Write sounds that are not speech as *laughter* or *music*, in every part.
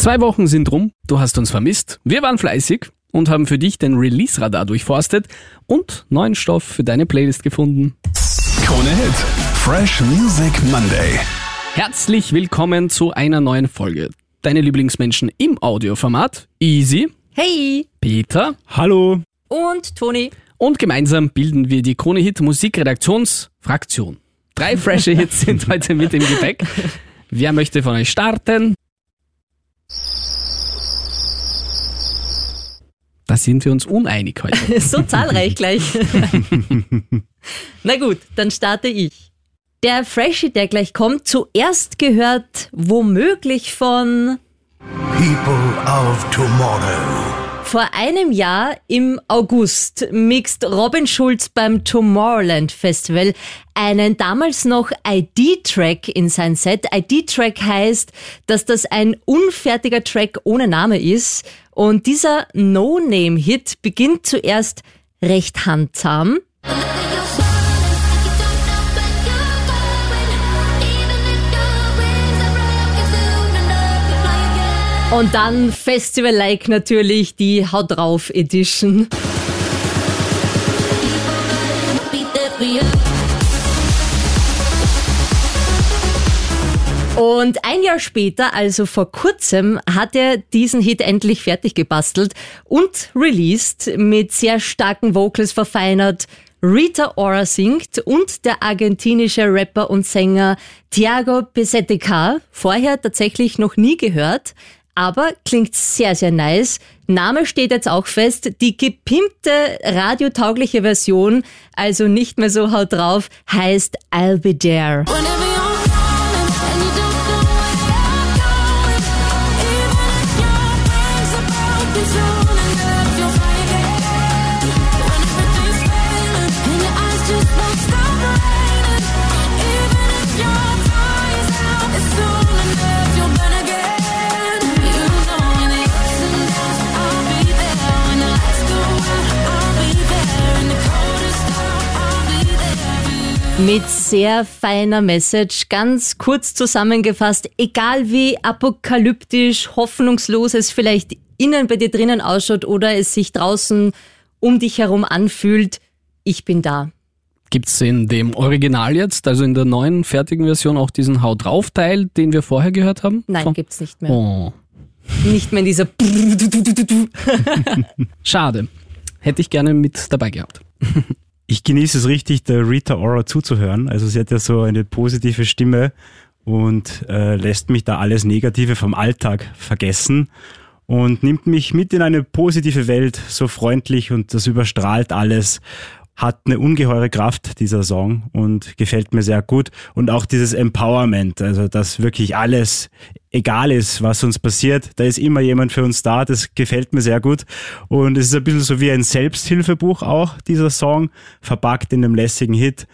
Zwei Wochen sind rum, du hast uns vermisst, wir waren fleißig und haben für dich den Release-Radar durchforstet und neuen Stoff für deine Playlist gefunden. Krone Hit. Fresh Music Monday. Herzlich willkommen zu einer neuen Folge. Deine Lieblingsmenschen im Audioformat, Easy, Hey! Peter Hallo. Und Toni. und gemeinsam bilden wir die Krone Hit Musikredaktionsfraktion. Drei frische Hits sind heute mit im Gepäck. Wer möchte von euch starten? Da sind wir uns uneinig heute. *laughs* So zahlreich gleich. *laughs* Na gut, dann starte ich. Der Freshie, der gleich kommt, zuerst gehört womöglich von People of Tomorrow. vor einem Jahr im August mixt Robin Schulz beim Tomorrowland Festival einen damals noch ID-Track in sein Set. ID-Track heißt, dass das ein unfertiger Track ohne Name ist. Und dieser No-Name-Hit beginnt zuerst recht handsam. Und dann Festival-like natürlich die Haut drauf Edition. Und ein Jahr später, also vor kurzem, hat er diesen Hit endlich fertig gebastelt und released mit sehr starken Vocals verfeinert. Rita Ora singt und der argentinische Rapper und Sänger Thiago Peseteca, vorher tatsächlich noch nie gehört, aber klingt sehr, sehr nice. Name steht jetzt auch fest, die gepimpte radiotaugliche Version, also nicht mehr so haut drauf, heißt I'll Be There. Mit sehr feiner Message, ganz kurz zusammengefasst, egal wie apokalyptisch, hoffnungslos es vielleicht innen bei dir drinnen ausschaut oder es sich draußen um dich herum anfühlt, ich bin da. Gibt's in dem Original jetzt, also in der neuen fertigen Version, auch diesen Haut drauf Teil, den wir vorher gehört haben? Nein, Von- gibt's nicht mehr. Oh, Nicht mehr in dieser *laughs* schade. Hätte ich gerne mit dabei gehabt. *laughs* Ich genieße es richtig, der Rita Ora zuzuhören. Also sie hat ja so eine positive Stimme und äh, lässt mich da alles Negative vom Alltag vergessen und nimmt mich mit in eine positive Welt, so freundlich und das überstrahlt alles. Hat eine ungeheure Kraft, dieser Song, und gefällt mir sehr gut. Und auch dieses Empowerment, also dass wirklich alles egal ist, was uns passiert, da ist immer jemand für uns da, das gefällt mir sehr gut. Und es ist ein bisschen so wie ein Selbsthilfebuch auch, dieser Song, verpackt in einem lässigen Hit.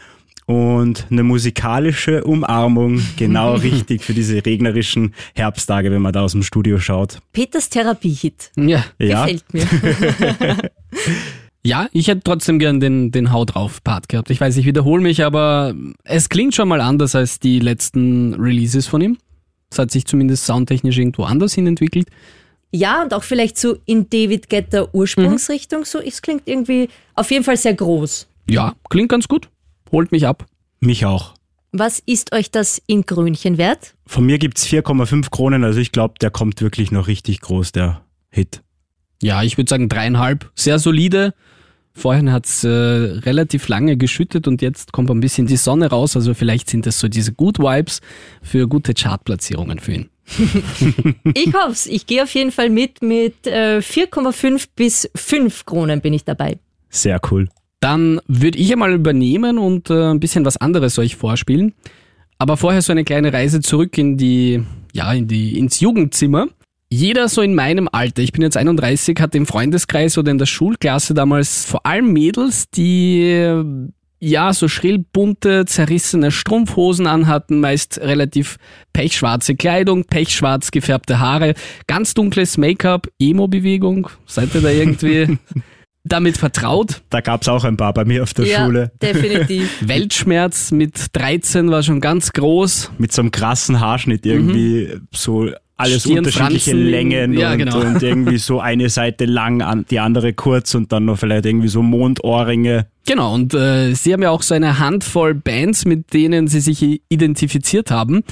Und eine musikalische Umarmung, genau *laughs* richtig für diese regnerischen Herbsttage, wenn man da aus dem Studio schaut. Peters Therapiehit. Ja. Ja, Gefällt mir. *laughs* Ja, ich hätte trotzdem gern den, den Hau drauf Part gehabt. Ich weiß, ich wiederhole mich, aber es klingt schon mal anders als die letzten Releases von ihm. Es hat sich zumindest soundtechnisch irgendwo anders hin entwickelt. Ja, und auch vielleicht so in David Getter Ursprungsrichtung. So, es klingt irgendwie auf jeden Fall sehr groß. Ja, klingt ganz gut. Holt mich ab. mich auch. Was ist euch das in Grünchen wert? Von mir gibt's 4,5 Kronen, also ich glaube, der kommt wirklich noch richtig groß, der Hit. Ja, ich würde sagen dreieinhalb. Sehr solide. Vorhin hat's äh, relativ lange geschüttet und jetzt kommt ein bisschen die Sonne raus. Also vielleicht sind das so diese Good Vibes für gute Chartplatzierungen für ihn. *laughs* Ich hoff's. Ich gehe auf jeden Fall mit. Mit äh, 4,5 bis 5 Kronen bin ich dabei. Sehr cool. Dann würde ich einmal übernehmen und äh, ein bisschen was anderes euch vorspielen. Aber vorher so eine kleine Reise zurück in die, ja, in die, ins Jugendzimmer. Jeder so in meinem Alter, ich bin jetzt 31, hat im Freundeskreis oder in der Schulklasse damals vor allem Mädels, die äh, ja so schrill bunte, zerrissene Strumpfhosen anhatten, meist relativ pechschwarze Kleidung, pechschwarz gefärbte Haare, ganz dunkles Make-up, Emo-Bewegung. Seid ihr da irgendwie *laughs* damit vertraut? Da gab's auch ein paar bei mir auf der ja, Schule. definitiv. *laughs* Weltschmerz mit 13 war schon ganz groß. Mit so einem krassen Haarschnitt irgendwie so alles Stirnfransen, unterschiedliche Längen ja, und, genau. und irgendwie so eine Seite lang, an, die andere kurz und dann noch vielleicht irgendwie so Mondohrringe. Genau, und äh, sie haben ja auch so eine Handvoll Bands, mit denen sie sich identifiziert haben.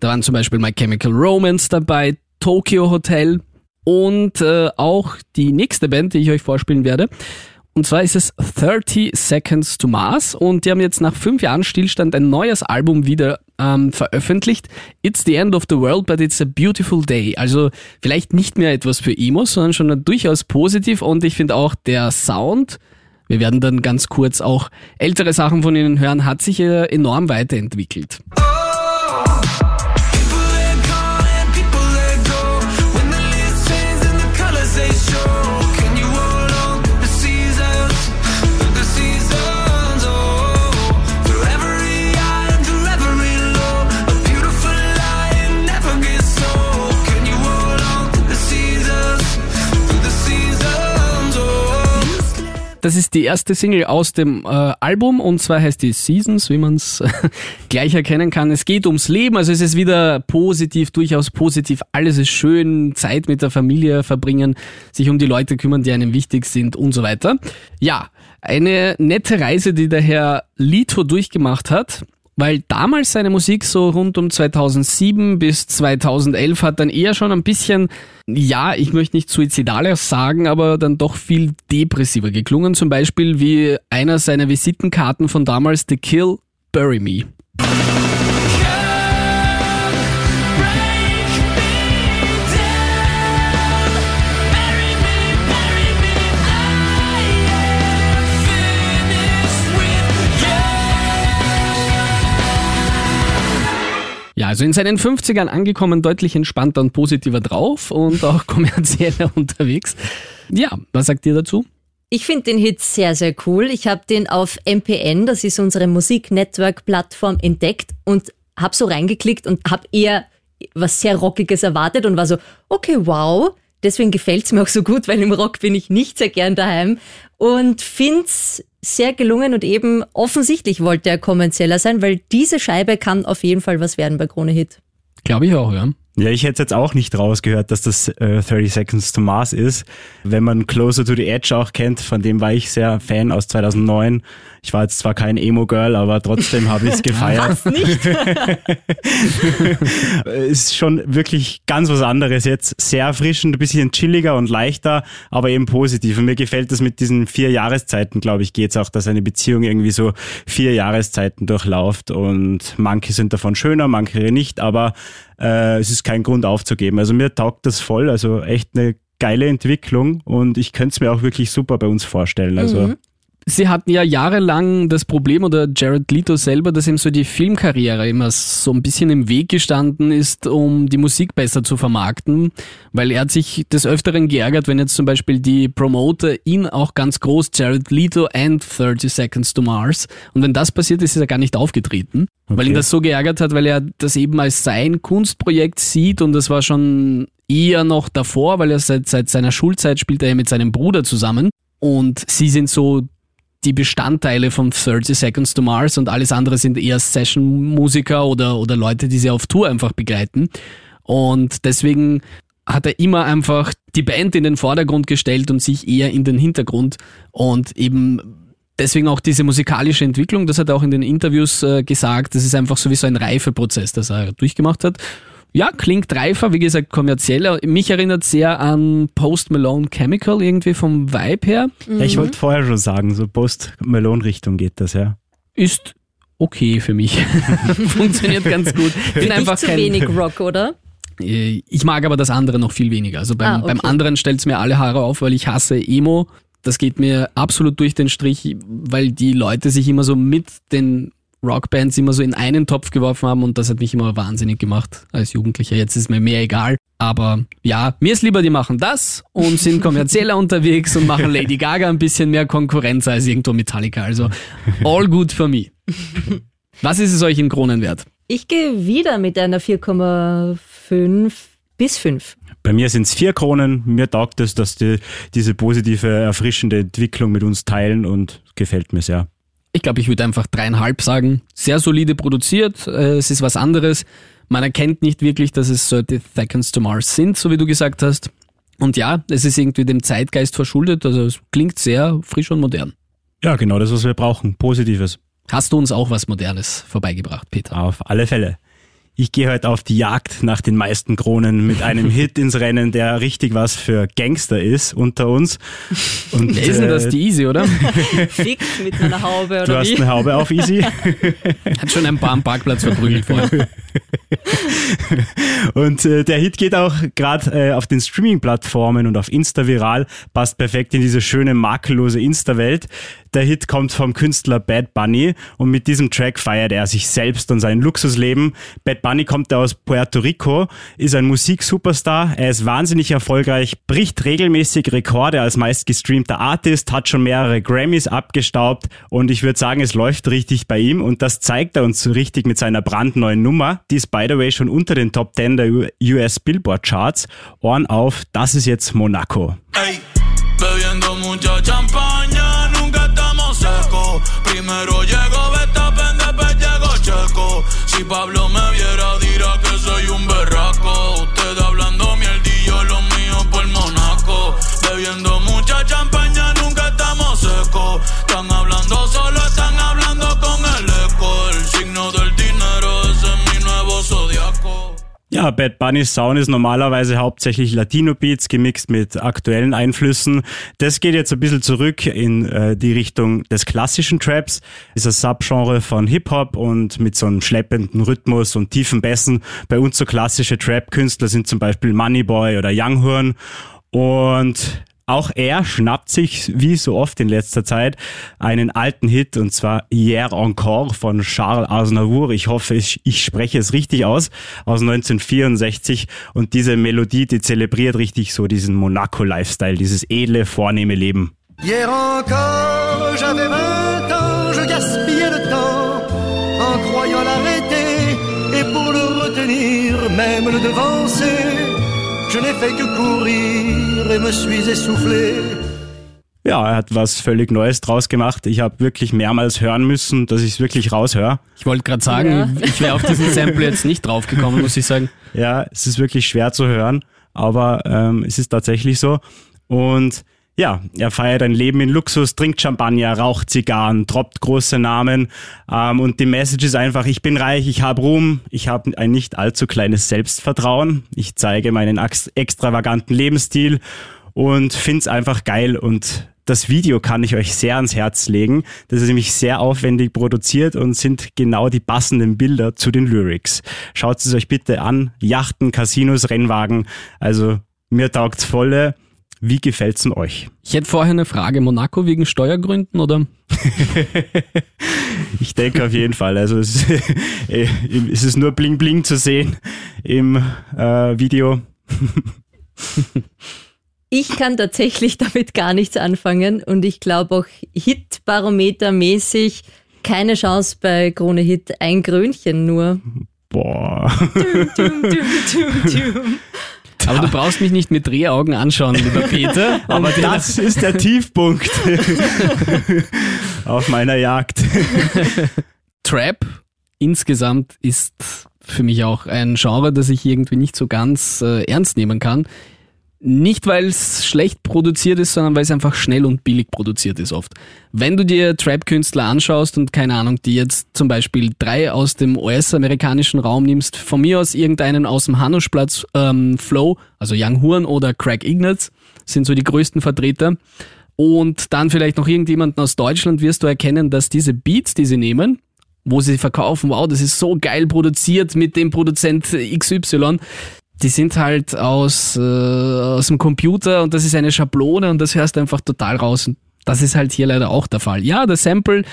Da waren zum Beispiel My Chemical Romance dabei, Tokyo Hotel und äh, auch die nächste Band, die ich euch vorspielen werde. Und zwar ist es 30 Seconds to Mars und die haben jetzt nach fünf Jahren Stillstand ein neues Album wieder ähm, veröffentlicht. It's the end of the world, but it's a beautiful day. Also vielleicht nicht mehr etwas für Emos, sondern schon durchaus positiv und ich finde auch der Sound, wir werden dann ganz kurz auch ältere Sachen von ihnen hören, hat sich äh, enorm weiterentwickelt. People Das ist die erste Single aus dem äh, Album und zwar heißt die Seasons, wie man es *laughs* gleich erkennen kann. Es geht ums Leben, also es ist wieder positiv, durchaus positiv. Alles ist schön, Zeit mit der Familie verbringen, sich um die Leute kümmern, die einem wichtig sind und so weiter. Ja, eine nette Reise, die der Herr Lito durchgemacht hat. Weil damals seine Musik so rund um 2007 bis 2011 hat dann eher schon ein bisschen, ja, ich möchte nicht suizidaler sagen, aber dann doch viel depressiver geklungen. Zum Beispiel wie einer seiner Visitenkarten von damals, The Kill, Bury Me. Also in seinen 50ern angekommen, deutlich entspannter und positiver drauf und auch *laughs* kommerzieller unterwegs. Ja, was sagt ihr dazu? Ich finde den Hit sehr, sehr cool. Ich habe den auf MPN, das ist unsere Musik-Network-Plattform, entdeckt und habe so reingeklickt und habe eher was sehr Rockiges erwartet und war so, okay, wow. Deswegen gefällt's mir auch so gut, weil im Rock bin ich nicht sehr gern daheim und find's sehr gelungen und eben offensichtlich wollte er kommerzieller sein, weil diese Scheibe kann auf jeden Fall was werden bei Krone Hit. Glaube ich auch, ja. Ja, ich hätte jetzt auch nicht rausgehört, dass das äh, 30 Seconds to Mars ist. Wenn man Closer to the Edge auch kennt, von dem war ich sehr Fan aus 2009. Ich war jetzt zwar kein Emo-Girl, aber trotzdem habe ich es *laughs* gefeiert. Nicht? *laughs* ist schon wirklich ganz was anderes jetzt. Sehr erfrischend, ein bisschen chilliger und leichter, aber eben positiv. Und mir gefällt das mit diesen vier Jahreszeiten, glaube ich, geht's auch, dass eine Beziehung irgendwie so vier Jahreszeiten durchlauft und manche sind davon schöner, manche nicht, aber äh, es ist kein Grund aufzugeben. Also mir taugt das voll, also echt eine geile Entwicklung und ich könnte es mir auch wirklich super bei uns vorstellen. Also Sie hatten ja jahrelang das Problem, oder Jared Leto selber, dass ihm so die Filmkarriere immer so ein bisschen im Weg gestanden ist, um die Musik besser zu vermarkten, weil er hat sich des Öfteren geärgert, wenn jetzt zum Beispiel die Promoter ihn auch ganz groß, Jared Leto and 30 Seconds to Mars, und wenn das passiert ist, ist er gar nicht aufgetreten, weil ihn das so geärgert hat, weil er das eben als sein Kunstprojekt sieht und das war schon eher noch davor, weil er seit, seit seiner Schulzeit spielt er ja mit seinem Bruder zusammen. Und sie sind so die Bestandteile von 30 Seconds to Mars und alles andere sind eher Session-Musiker oder, oder Leute, die sie auf Tour einfach begleiten. Und deswegen hat er immer einfach die Band in den Vordergrund gestellt und sich eher in den Hintergrund und eben deswegen auch diese musikalische Entwicklung, das hat er auch in den Interviews äh, gesagt, das ist einfach sowieso ein Reifeprozess, das er durchgemacht hat. Ja, klingt reifer, wie gesagt, kommerzieller. Mich erinnert sehr an Post Malone Chemical irgendwie vom Vibe her. ja, ich wollte vorher schon sagen, so Post-Malone-Richtung geht das, ja. Ist okay für mich. *laughs* Funktioniert ganz gut. Ich *laughs* bin einfach Nicht zu kein, wenig Rock, oder? Äh, Ich mag aber das andere noch viel weniger. Also beim, Ah, okay. beim anderen stellt's mir alle Haare auf, weil ich hasse Emo. Das geht mir absolut durch den Strich, weil die Leute sich immer so mit den Rockbands immer so in einen Topf geworfen haben und das hat mich immer wahnsinnig gemacht als Jugendlicher. Jetzt ist mir mehr egal. Aber ja, mir ist lieber, die machen das und sind kommerzieller *laughs* unterwegs und machen Lady Gaga ein bisschen mehr Konkurrenz als irgendwo Metallica. Also all good for me. Was ist es euch in Kronen wert? Ich gehe wieder mit einer 4,5 bis 5. Bei mir sind es vier Kronen. Mir taugt es, dass die diese positive, erfrischende Entwicklung mit uns teilen und gefällt mir sehr. Ich glaube, ich würde einfach dreieinhalb sagen. Sehr solide produziert, äh, es ist was anderes. Man erkennt nicht wirklich, dass es 30 Seconds to Mars sind, so wie du gesagt hast. Und ja, es ist irgendwie dem Zeitgeist verschuldet, also es klingt sehr frisch und modern. Ja, genau das, was wir brauchen. Positives. Hast du uns auch was Modernes vorbeigebracht, Peter? Auf alle Fälle. Ich gehe heute auf die Jagd nach den meisten Kronen mit einem *laughs* Hit ins Rennen, der richtig was für Gangster ist unter uns. Und, Wer ist denn das? äh, Die Easy, oder? *laughs* Fix mit einer Haube Du oder hast wie? eine Haube auf, Easy. *laughs* Hat schon ein paar am Parkplatz verprügelt vorher. Und äh, der Hit geht auch gerade äh, auf den Streaming-Plattformen und auf Insta viral, passt perfekt in diese schöne makellose Insta-Welt. Der Hit kommt vom Künstler Bad Bunny und mit diesem Track feiert er sich selbst und sein Luxusleben. Bad Bunny kommt aus Puerto Rico, ist ein Musiksuperstar, er ist wahnsinnig erfolgreich, bricht regelmäßig Rekorde als meistgestreamter Artist, hat schon mehrere Grammys abgestaubt und ich würde sagen, es läuft richtig bei ihm und das zeigt er uns so richtig mit seiner brandneuen Nummer. Die ist by the way schon unter den Top 10 der US Billboard Charts. Ohren auf, das ist jetzt Monaco. Ey, Si Pablo me viera, Ja, Bad Bunny's Sound ist normalerweise hauptsächlich Latino-Beats gemixt mit aktuellen Einflüssen. Das geht jetzt ein bisschen zurück in äh, die Richtung des klassischen Traps. Ist ein Subgenre von Hip-Hop und mit so einem schleppenden Rhythmus und tiefen Bässen. Bei uns so klassische Trap-Künstler sind zum Beispiel Moneyboy oder Younghorn. Und auch er schnappt sich, wie so oft in letzter Zeit, einen alten Hit, und zwar Hier encore von Charles Aznavour. Ich hoffe, ich, spreche es richtig aus, aus 1964. Und diese Melodie, die zelebriert richtig so diesen Monaco-Lifestyle, dieses edle, vornehme Leben. Hier encore, j'avais 20 ans, je gaspillais le temps en croyant l'arrêter et pour le retenir, même le devancer. Je n'ai fait que courir et me suis essoufflé. Ja, er hat was völlig Neues draus gemacht. Ich habe wirklich mehrmals hören müssen, dass ich es wirklich raushöre. Ich wollte gerade sagen, Ja. ich wäre auf diesen Sample jetzt nicht draufgekommen, muss ich sagen. Ja, es ist wirklich schwer zu hören, aber ähm, es ist tatsächlich so. Und ja, er feiert ein Leben in Luxus, trinkt Champagner, raucht Zigarren, droppt große Namen. Ähm, und die Message ist einfach, ich bin reich, ich habe Ruhm, ich habe ein nicht allzu kleines Selbstvertrauen, ich zeige meinen ex- extravaganten Lebensstil und find's einfach geil und das Video kann ich euch sehr ans Herz legen. Das ist nämlich sehr aufwendig produziert und sind genau die passenden Bilder zu den Lyrics. Schaut es euch bitte an. Yachten, Casinos, Rennwagen. Also mir taugt's volle. Wie gefällt's denn euch? Ich hätte vorher eine Frage. Monaco wegen Steuergründen oder? *laughs* Ich denke auf jeden Fall. Also es, *laughs* es ist nur bling bling zu sehen im äh, Video. *laughs* Ich kann tatsächlich damit gar nichts anfangen und ich glaube auch Hitbarometer-mäßig keine Chance bei Krone Hit. Ein Krönchen nur. Boah. Dum, dum, Aber du brauchst mich nicht mit Drehaugen anschauen, lieber *laughs* Peter. Aber das ist der Tiefpunkt auf meiner Jagd. *laughs* Trap insgesamt ist für mich auch ein Genre, das ich irgendwie nicht so ganz äh, ernst nehmen kann. Nicht, weil es schlecht produziert ist, sondern weil es einfach schnell und billig produziert ist oft. Wenn du dir Trap-Künstler anschaust und keine Ahnung, die jetzt zum Beispiel drei aus dem US-amerikanischen Raum nimmst, von mir aus irgendeinen aus dem Hanuschplatz ähm, Flow, also Young Horn oder Craig Ignatz, sind so die größten Vertreter. Und dann vielleicht noch irgendjemanden aus Deutschland wirst du erkennen, dass diese Beats, die sie nehmen, wo sie verkaufen, wow, das ist so geil produziert mit dem Produzent XY, die sind halt aus, äh, aus dem Computer und das ist eine Schablone und das hörst du einfach total raus. Und das ist halt hier leider auch der Fall. Ja, der Sample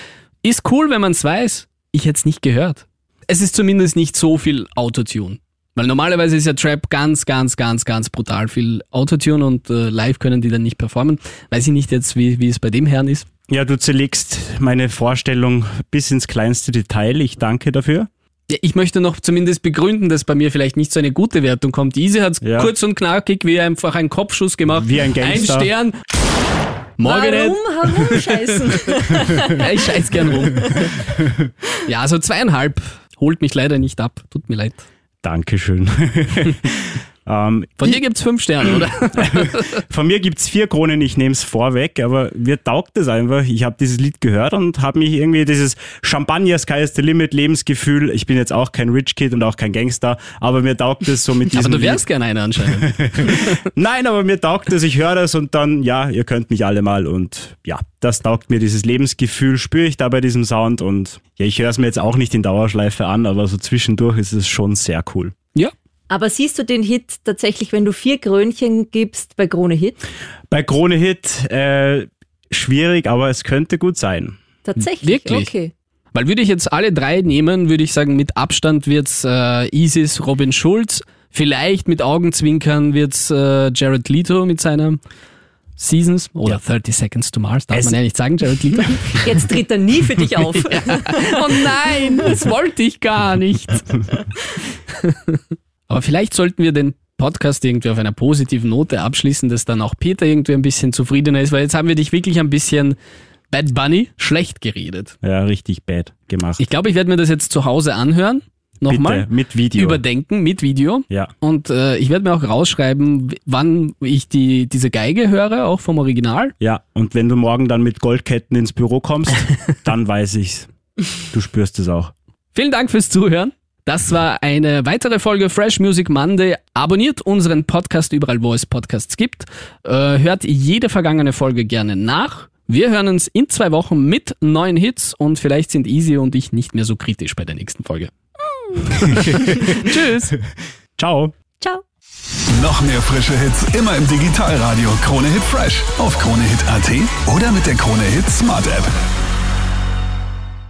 ist cool, wenn man es weiß. Ich hätte es nicht gehört. Es ist zumindest nicht so viel Autotune. Weil normalerweise ist ja Trap ganz, ganz, ganz, ganz brutal viel Autotune und äh, live können die dann nicht performen. Weiß ich nicht jetzt, wie, wie es bei dem Herrn ist. Ja, du zerlegst meine Vorstellung bis ins kleinste Detail. Ich danke dafür. Ja, ich möchte noch zumindest begründen, dass bei mir vielleicht nicht so eine gute Wertung kommt. Easy hat es Ja. kurz und knackig wie einfach einen Kopfschuss gemacht. Wie ein Gangster. Ein Stern. Morgen Warum herumscheißen? *laughs* Ja, ich scheiß gern rum. ja, also zweieinhalb holt mich leider nicht ab. Tut mir leid. Dankeschön. *laughs* ähm, Von dir gibt's fünf Sterne, oder? *laughs* Von mir gibt's vier Kronen, ich nehme es vorweg, aber mir taugt es einfach. Ich habe dieses Lied gehört und habe mich irgendwie dieses Champagner Sky is the Limit Lebensgefühl, ich bin jetzt auch kein Rich Kid und auch kein Gangster, aber mir taugt es so mit diesem Aber du Lied. wärst gerne einer anscheinend. *laughs* Nein, aber mir taugt es, ich höre das und dann, ja, ihr könnt mich alle mal und ja, das taugt mir, dieses Lebensgefühl spüre ich da bei diesem Sound und ja, ich höre es mir jetzt auch nicht in Dauerschleife an, aber so zwischendurch ist es schon sehr cool. Ja. Aber siehst du den Hit tatsächlich, wenn du vier Krönchen gibst bei Krone Hit? Bei Krone Hit, äh, schwierig, aber es könnte gut sein. Tatsächlich? Wirklich? Okay. Weil würde ich jetzt alle drei nehmen, würde ich sagen, mit Abstand wird's äh, Isis Robin Schulz. Vielleicht mit Augenzwinkern wird's äh, Jared Leto mit seiner Seasons oder 30 Seconds to Mars. Darf Es- man ja nicht sagen, Jared Leto. *laughs* Jetzt tritt er nie für dich auf. *laughs* oh nein, das wollte ich gar nicht. *laughs* Aber vielleicht sollten wir den Podcast irgendwie auf einer positiven Note abschließen, dass dann auch Peter irgendwie ein bisschen zufriedener ist, weil jetzt haben wir dich wirklich ein bisschen Bad Bunny schlecht geredet. Ja, richtig bad gemacht. Ich glaube, ich werde mir das jetzt zu Hause anhören. Nochmal. Bitte, mit Video. Überdenken mit Video. Ja. Und äh, ich werde mir auch rausschreiben, wann ich die, diese Geige höre, auch vom Original. Ja, und wenn du morgen dann mit Goldketten ins Büro kommst, *laughs* dann weiß ich's. Du spürst es auch. Vielen Dank fürs Zuhören. Das war eine weitere Folge Fresh Music Monday. Abonniert unseren Podcast überall, wo es Podcasts gibt. Äh, hört jede vergangene Folge gerne nach. Wir hören uns in zwei Wochen mit neuen Hits und vielleicht sind Easy und ich nicht mehr so kritisch bei der nächsten Folge. *laughs* Tschüss. Ciao. Ciao. Noch mehr frische Hits immer im Digitalradio Krone Hit Fresh auf kronehit.at oder mit der Krone Hit Smart App.